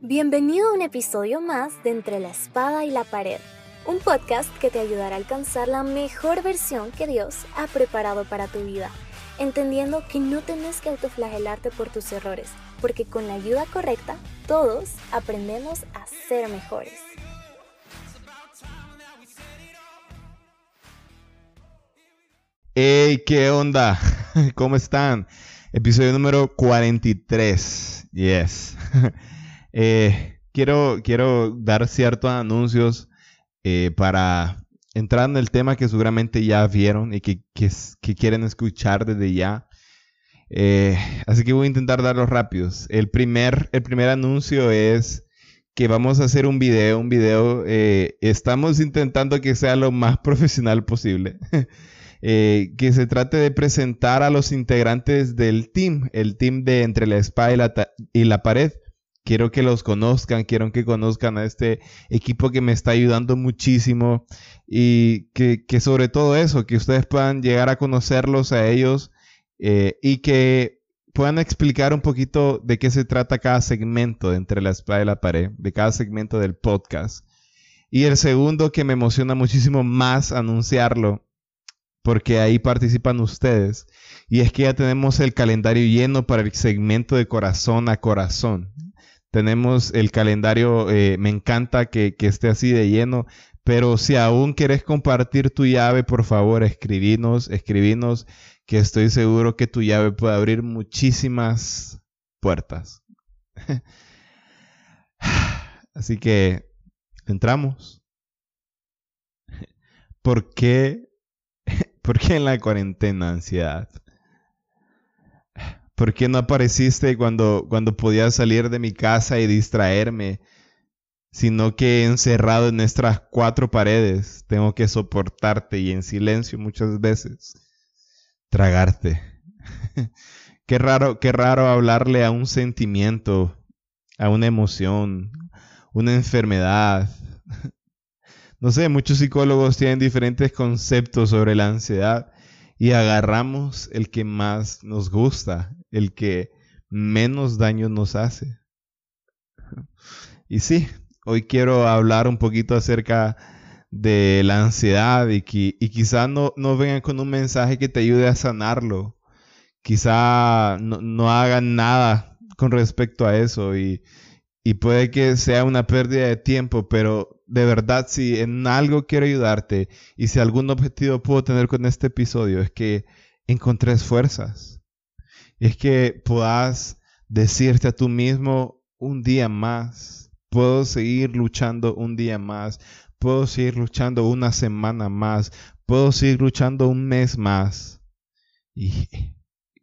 Bienvenido a un episodio más de Entre la Espada y la Pared, un podcast que te ayudará a alcanzar la mejor versión que Dios ha preparado para tu vida, entendiendo que no tienes que autoflagelarte por tus errores, porque con la ayuda correcta todos aprendemos a ser mejores. Hey, ¿qué onda? ¿Cómo están? Episodio número 43. Yes. Eh, quiero, quiero dar ciertos anuncios eh, para entrar en el tema que seguramente ya vieron y que, quieren escuchar desde ya. Eh, así que voy a intentar darlos rápidos. El primer, el primer anuncio es que vamos a hacer un video. Un video, estamos intentando que sea lo más profesional posible. que se trate de presentar a los integrantes del team, el team de Entre la Espada y la Pared. Quiero que los conozcan, quiero que conozcan a este equipo que me está ayudando muchísimo y que, sobre todo eso, que ustedes puedan llegar a conocerlos a ellos eh, y que puedan explicar un poquito de qué se trata cada segmento de entre la espada y la pared, de cada segmento del podcast. Y el segundo que me emociona muchísimo más anunciarlo, porque ahí participan ustedes, y es que ya tenemos el calendario lleno para el segmento de corazón a corazón. Tenemos el calendario, eh, me encanta que, esté así de lleno, pero si aún quieres compartir tu llave, por favor, escribinos, escribinos, que estoy seguro que tu llave puede abrir muchísimas puertas. Así que entramos. ¿Por qué? ¿Por qué en la cuarentena ansiedad? ¿Por qué no apareciste cuando, cuando podía salir de mi casa y distraerme? Sino que encerrado en nuestras cuatro paredes, tengo que soportarte y en silencio muchas veces tragarte. qué raro, qué raro hablarle a un sentimiento, a una emoción, una enfermedad. no sé, muchos psicólogos tienen diferentes conceptos sobre la ansiedad y agarramos el que más nos gusta, el que menos daño nos hace. Y sí, hoy quiero hablar un poquito acerca de la ansiedad y, que, y quizá no, no vengan con un mensaje que te ayude a sanarlo. Quizá no, no hagan nada con respecto a eso y, y puede que sea una pérdida de tiempo, pero de verdad si en algo quiero ayudarte y si algún objetivo puedo tener con este episodio es que encontres fuerzas. Es que puedas decirte a tú mismo un día más, puedo seguir luchando un día más, puedo seguir luchando una semana más, puedo seguir luchando un mes más. Y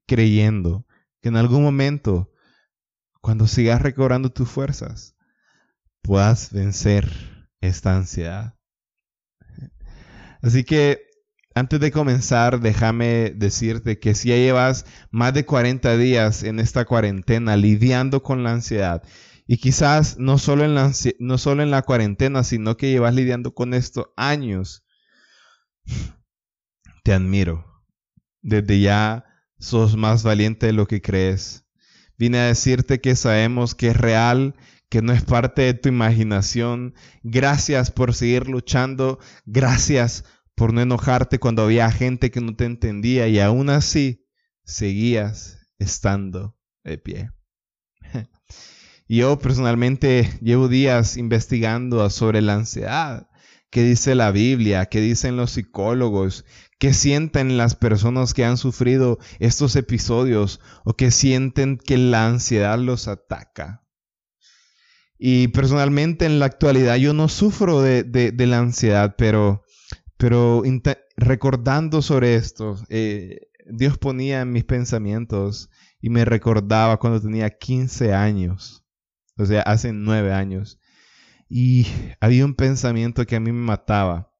creyendo que en algún momento cuando sigas recobrando tus fuerzas, puedas vencer esta ansiedad. Así que antes de comenzar, déjame decirte que si ya llevas más de 40 días en esta cuarentena lidiando con la ansiedad, y quizás no solo en la, no solo en la cuarentena, sino que llevas lidiando con esto años, te admiro. Desde ya sos más valiente de lo que crees. Vine a decirte que sabemos que es real, que no es parte de tu imaginación. Gracias por seguir luchando. Gracias por no enojarte cuando había gente que no te entendía y aún así seguías estando de pie. Yo personalmente llevo días investigando sobre la ansiedad, qué dice la Biblia, qué dicen los psicólogos, ¿Qué sienten las personas que han sufrido estos episodios o que sienten que la ansiedad los ataca? Y personalmente en la actualidad yo no sufro de, la ansiedad, pero, pero recordando sobre esto, eh, Dios ponía en mis pensamientos y me recordaba cuando tenía 15 años, o sea, hace nueve años, y había un pensamiento que a mí me mataba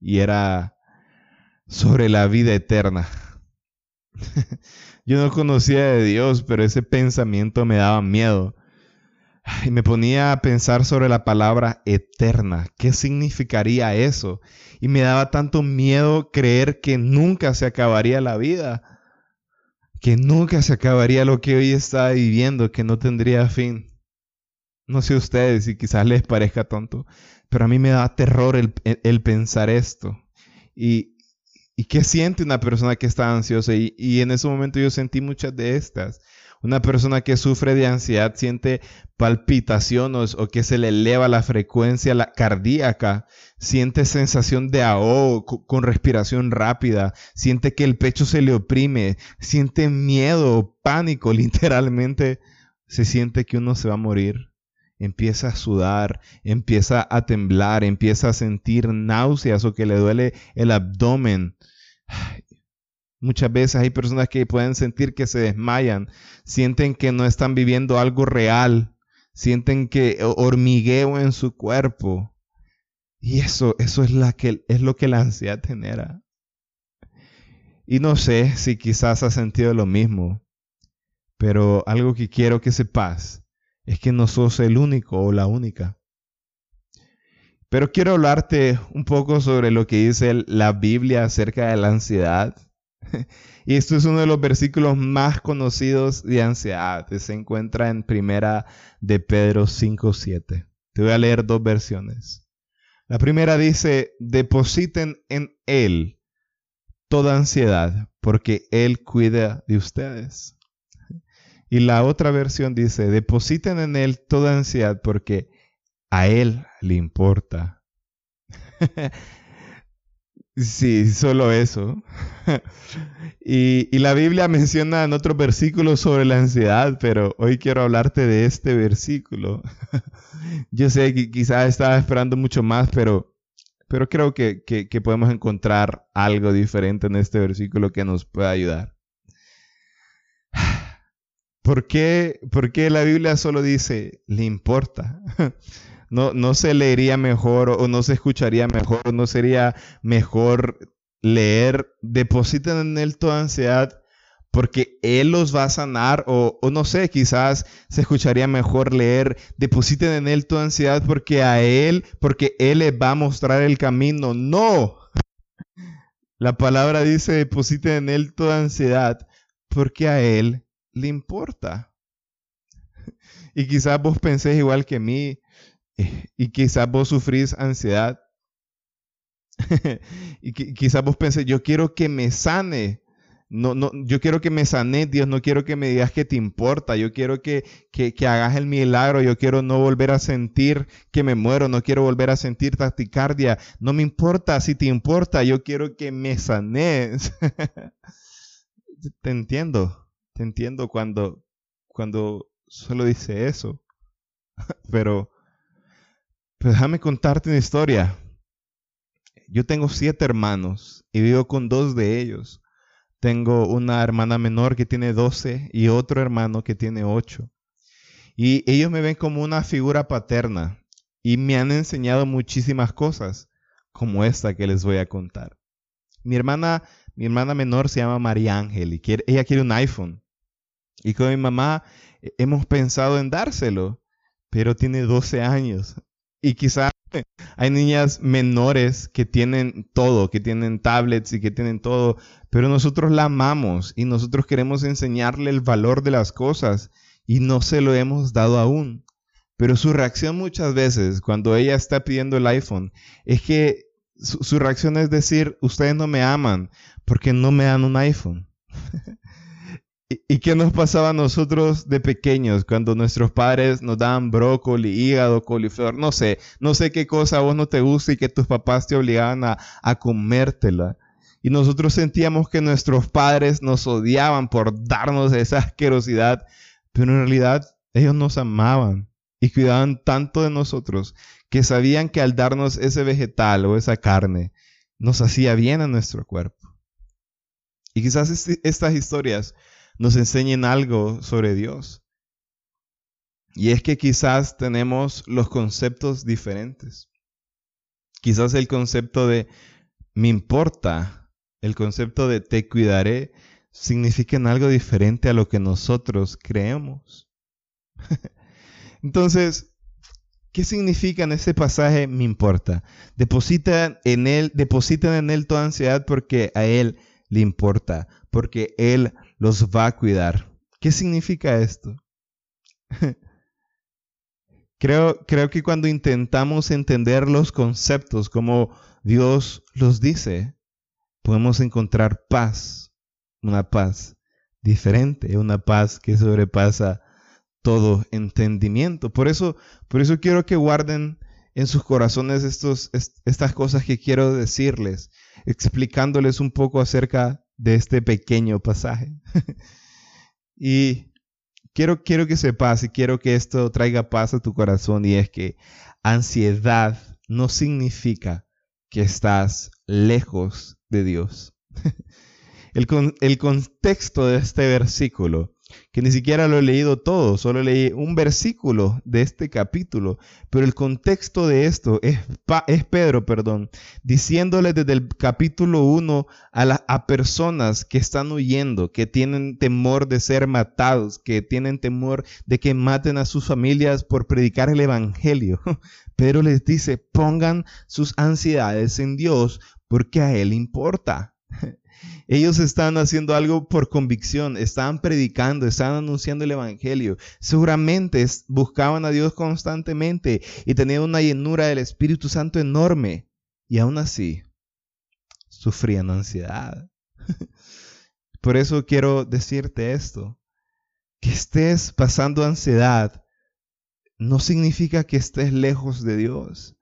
y era sobre la vida eterna. Yo no conocía de Dios, pero ese pensamiento me daba miedo. Y me ponía a pensar sobre la palabra eterna. ¿Qué significaría eso? Y me daba tanto miedo creer que nunca se acabaría la vida. Que nunca se acabaría lo que hoy está viviendo, que no tendría fin. no sé ustedes y quizás les parezca tonto, pero a mí me da terror el, pensar esto. Y, ¿Y qué siente una persona que está ansiosa? Y, y, en ese momento yo sentí muchas de estas. Una persona que sufre de ansiedad siente palpitaciones o que se le eleva la frecuencia cardíaca, siente sensación de ahogo con respiración rápida, siente que el pecho se le oprime, siente miedo, pánico, literalmente se siente que uno se va a morir. Empieza a sudar, empieza a temblar, empieza a sentir náuseas o que le duele el abdomen. Muchas veces hay personas que pueden sentir que se desmayan, sienten que no están viviendo algo real, sienten que hormigueo en su cuerpo. Y eso, eso es, la que, es lo que la ansiedad genera. Y no sé si quizás has sentido lo mismo, pero algo que quiero que sepas es que no sos el único o la única. Pero quiero hablarte un poco sobre lo que dice la Biblia acerca de la ansiedad y esto es uno de los versículos más conocidos de ansiedad. Se encuentra en primera de Pedro 5.7. Te voy a leer dos versiones. La primera dice, depositen en Él toda ansiedad, porque Él cuida de ustedes. Y la otra versión dice, depositen en Él toda ansiedad, porque a Él le importa. Sí, solo eso. y, la Biblia menciona en otros versículos sobre la ansiedad, pero hoy quiero hablarte de este versículo. Yo sé que quizás estaba esperando mucho más, pero, pero creo que, que, podemos encontrar algo diferente en este versículo que nos pueda ayudar. ¿Por qué, ¿Por qué la Biblia solo dice, le importa? no, no se leería mejor o no se escucharía mejor, o no sería mejor leer, depositen en Él toda ansiedad porque Él los va a sanar o, o, no sé, quizás se escucharía mejor leer, depositen en Él toda ansiedad porque a Él, porque Él les va a mostrar el camino. No. La palabra dice, depositen en Él toda ansiedad porque a Él le importa. Y quizás vos pensés igual que mí, y quizás vos sufrís ansiedad. y quizás vos pensés, yo quiero que me sane. No, no, yo quiero que me sane, Dios, no quiero que me digas que te importa, yo quiero que, que, que, hagas el milagro, yo quiero no volver a sentir que me muero, no quiero volver a sentir taquicardia, no me importa si te importa, yo quiero que me sanes. te entiendo, te entiendo cuando, cuando solo dice eso, pero pero déjame contarte una historia. Yo tengo siete hermanos y vivo con dos de ellos. Tengo una hermana menor que tiene 12 y otro hermano que tiene 8. Y ellos me ven como una figura paterna y me han enseñado muchísimas cosas, como esta que les voy a contar. Mi hermana, mi hermana menor se llama María Ángel y quiere, ella quiere un iPhone. Y con mi mamá eh, hemos pensado en dárselo, pero tiene 12 años y quizás hay niñas menores que tienen todo, que tienen tablets y que tienen todo, pero nosotros la amamos y nosotros queremos enseñarle el valor de las cosas y no se lo hemos dado aún. Pero su reacción muchas veces cuando ella está pidiendo el iPhone es que su, su reacción es decir, ustedes no me aman porque no me dan un iPhone. ¿Y qué nos pasaba a nosotros de pequeños cuando nuestros padres nos daban brócoli, hígado, coliflor? No sé, no sé qué cosa a vos no te gusta y que tus papás te obligaban a, a comértela. Y nosotros sentíamos que nuestros padres nos odiaban por darnos esa asquerosidad, pero en realidad ellos nos amaban y cuidaban tanto de nosotros que sabían que al darnos ese vegetal o esa carne nos hacía bien a nuestro cuerpo. Y quizás estas historias nos enseñen algo sobre Dios. Y es que quizás tenemos los conceptos diferentes. Quizás el concepto de me importa, el concepto de te cuidaré, significan algo diferente a lo que nosotros creemos. Entonces, ¿qué significa en este pasaje me importa? Depositan en él, depositan en él toda ansiedad porque a él le importa, porque él los va a cuidar. ¿Qué significa esto? Creo, creo que cuando intentamos entender los conceptos como Dios los dice, podemos encontrar paz, una paz diferente, una paz que sobrepasa todo entendimiento. Por eso, por eso quiero que guarden en sus corazones estos, estas cosas que quiero decirles, explicándoles un poco acerca de este pequeño pasaje. y quiero, quiero que sepas y quiero que esto traiga paz a tu corazón y es que ansiedad no significa que estás lejos de Dios. el, el contexto de este versículo que ni siquiera lo he leído todo, solo leí un versículo de este capítulo, pero el contexto de esto es, es Pedro, perdón, diciéndole desde el capítulo 1 a, a personas que están huyendo, que tienen temor de ser matados, que tienen temor de que maten a sus familias por predicar el Evangelio. Pedro les dice, pongan sus ansiedades en Dios porque a Él importa. Ellos están haciendo algo por convicción, estaban predicando, estaban anunciando el Evangelio. Seguramente buscaban a Dios constantemente y tenían una llenura del Espíritu Santo enorme. Y aún así, sufrían ansiedad. Por eso quiero decirte esto. Que estés pasando ansiedad no significa que estés lejos de Dios,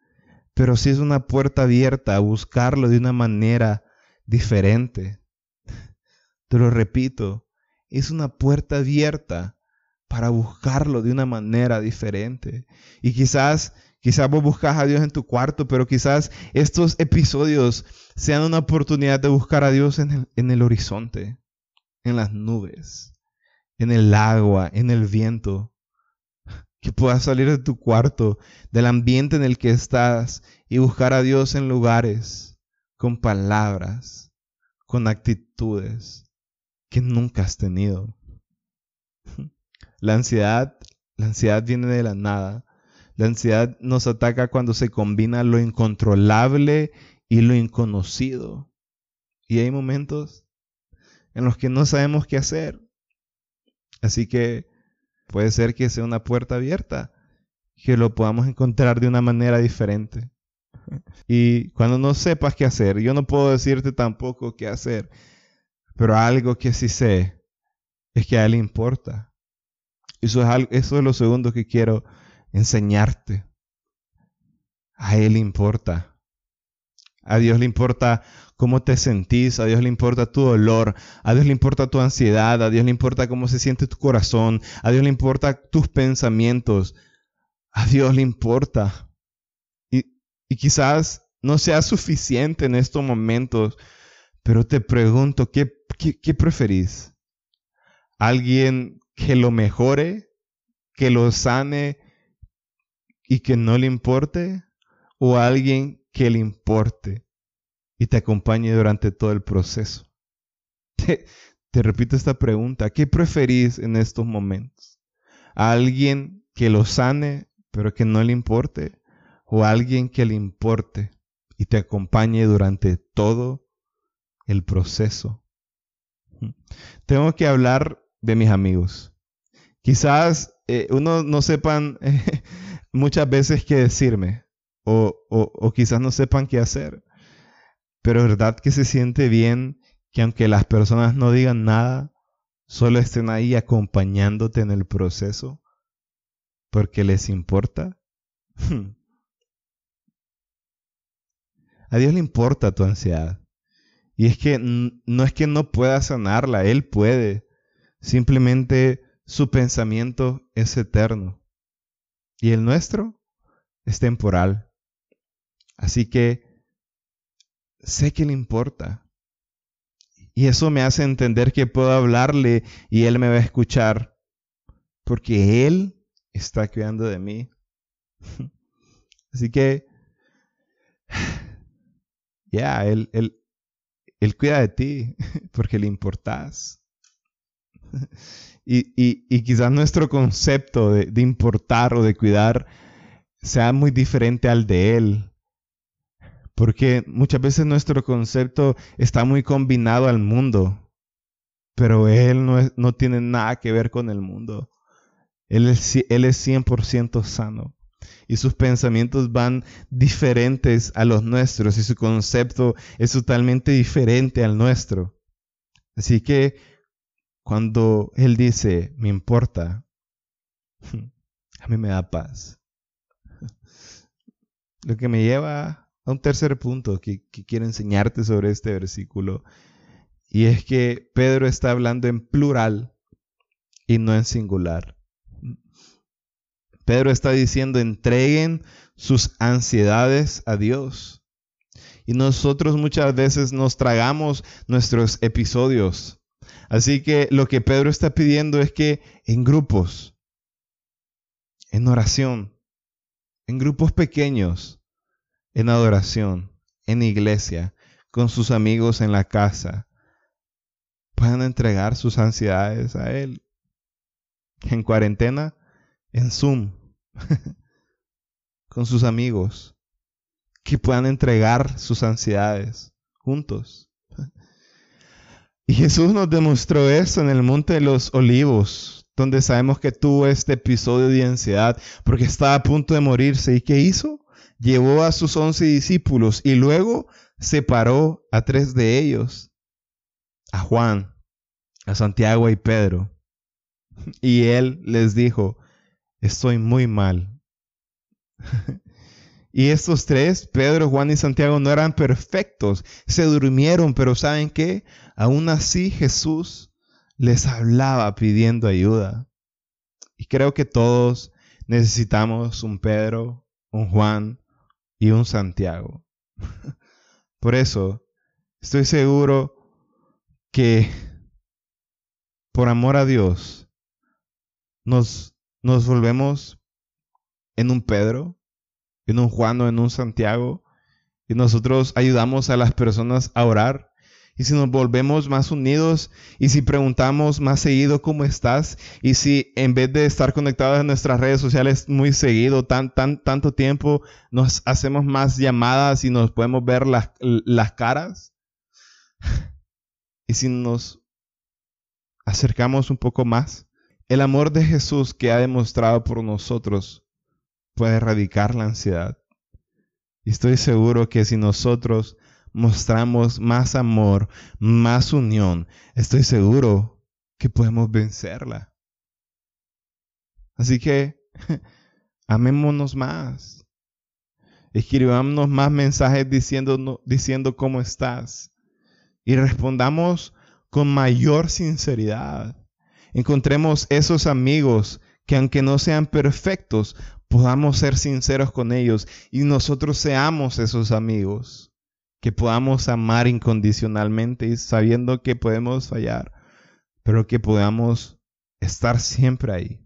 pero sí es una puerta abierta a buscarlo de una manera diferente. Te lo repito, es una puerta abierta para buscarlo de una manera diferente. Y quizás, quizás vos buscas a Dios en tu cuarto, pero quizás estos episodios sean una oportunidad de buscar a Dios en el, en el horizonte, en las nubes, en el agua, en el viento. Que puedas salir de tu cuarto, del ambiente en el que estás y buscar a Dios en lugares con palabras, con actitudes que nunca has tenido. La ansiedad, la ansiedad viene de la nada. La ansiedad nos ataca cuando se combina lo incontrolable y lo inconocido. Y hay momentos en los que no sabemos qué hacer. Así que puede ser que sea una puerta abierta, que lo podamos encontrar de una manera diferente. Y cuando no sepas qué hacer, yo no puedo decirte tampoco qué hacer, pero algo que sí sé es que a Él importa. Eso es, algo, eso es lo segundo que quiero enseñarte. A Él importa. A Dios le importa cómo te sentís, a Dios le importa tu dolor, a Dios le importa tu ansiedad, a Dios le importa cómo se siente tu corazón, a Dios le importa tus pensamientos, a Dios le importa. Y quizás no sea suficiente en estos momentos, pero te pregunto, ¿qué, qué, preferís? ¿Alguien que lo mejore, que lo sane y que no le importe? ¿O alguien que le importe y te acompañe durante todo el proceso? Te, te repito esta pregunta, ¿qué preferís en estos momentos? ¿A alguien que lo sane pero que no le importe? O alguien que le importe y te acompañe durante todo el proceso. Tengo que hablar de mis amigos. Quizás eh, uno no sepan muchas veces qué decirme o, o quizás no sepan qué hacer, pero verdad que se siente bien que aunque las personas no digan nada, solo estén ahí acompañándote en el proceso porque les importa. A Dios le importa tu ansiedad. Y es que no es que no pueda sanarla, Él puede. Simplemente su pensamiento es eterno. Y el nuestro es temporal. Así que sé que le importa. Y eso me hace entender que puedo hablarle y Él me va a escuchar. Porque Él está cuidando de mí. Así que ya, él, él, cuida de ti porque le importas. Y, y, quizás nuestro concepto de, de, importar o de cuidar sea muy diferente al de Él. Porque muchas veces nuestro concepto está muy combinado al mundo, pero Él no, no tiene nada que ver con el mundo. Él es, él es 100% sano. Y sus pensamientos van diferentes a los nuestros y su concepto es totalmente diferente al nuestro. Así que cuando Él dice, me importa, a mí me da paz. Lo que me lleva a un tercer punto que, quiero enseñarte sobre este versículo, y es que Pedro está hablando en plural y no en singular. Pedro está diciendo, entreguen sus ansiedades a Dios. Y nosotros muchas veces nos tragamos nuestros episodios. Así que lo que Pedro está pidiendo es que en grupos, en oración, en grupos pequeños, en adoración, en iglesia, con sus amigos en la casa, puedan entregar sus ansiedades a Él. En cuarentena, en Zoom, con sus amigos, que puedan entregar sus ansiedades juntos. Y Jesús nos demostró eso en el Monte de los Olivos, donde sabemos que tuvo este episodio de ansiedad porque estaba a punto de morirse. ¿Y qué hizo? Llevó a sus once discípulos y luego separó a tres de ellos, a Juan, a Santiago y Pedro. Y él les dijo, estoy muy mal. y estos tres, Pedro, Juan y Santiago, no eran perfectos, se durmieron, pero ¿saben qué? Aún así Jesús les hablaba pidiendo ayuda. Y creo que todos necesitamos un Pedro, un Juan y un Santiago. Por eso, estoy seguro que por amor a Dios nos, nos volvemos en un Pedro, en un Juan o en un Santiago y nosotros ayudamos a las personas a orar y si nos volvemos más unidos y si preguntamos más seguido cómo estás y si en vez de estar conectados en nuestras redes sociales muy seguido, tan, tan, tanto tiempo, nos hacemos más llamadas y nos podemos ver las, las caras. Y si nos acercamos un poco más, el amor de Jesús que ha demostrado por nosotros puede erradicar la ansiedad. Y estoy seguro que si nosotros mostramos más amor, más unión, estoy seguro que podemos vencerla. Así que amémonos más. Escribámonos más mensajes diciendo, diciendo cómo estás. Y respondamos con mayor sinceridad. Encontremos esos amigos que aunque no sean perfectos, podamos ser sinceros con ellos y nosotros seamos esos amigos que podamos amar incondicionalmente y sabiendo que podemos fallar, pero que podamos estar siempre ahí.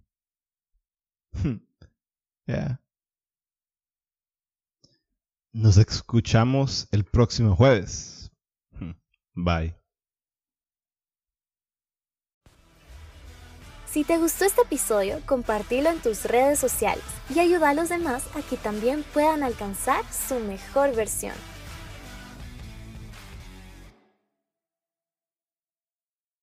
Nos escuchamos el próximo jueves. Bye. Si te gustó este episodio, compártelo en tus redes sociales y ayuda a los demás a que también puedan alcanzar su mejor versión.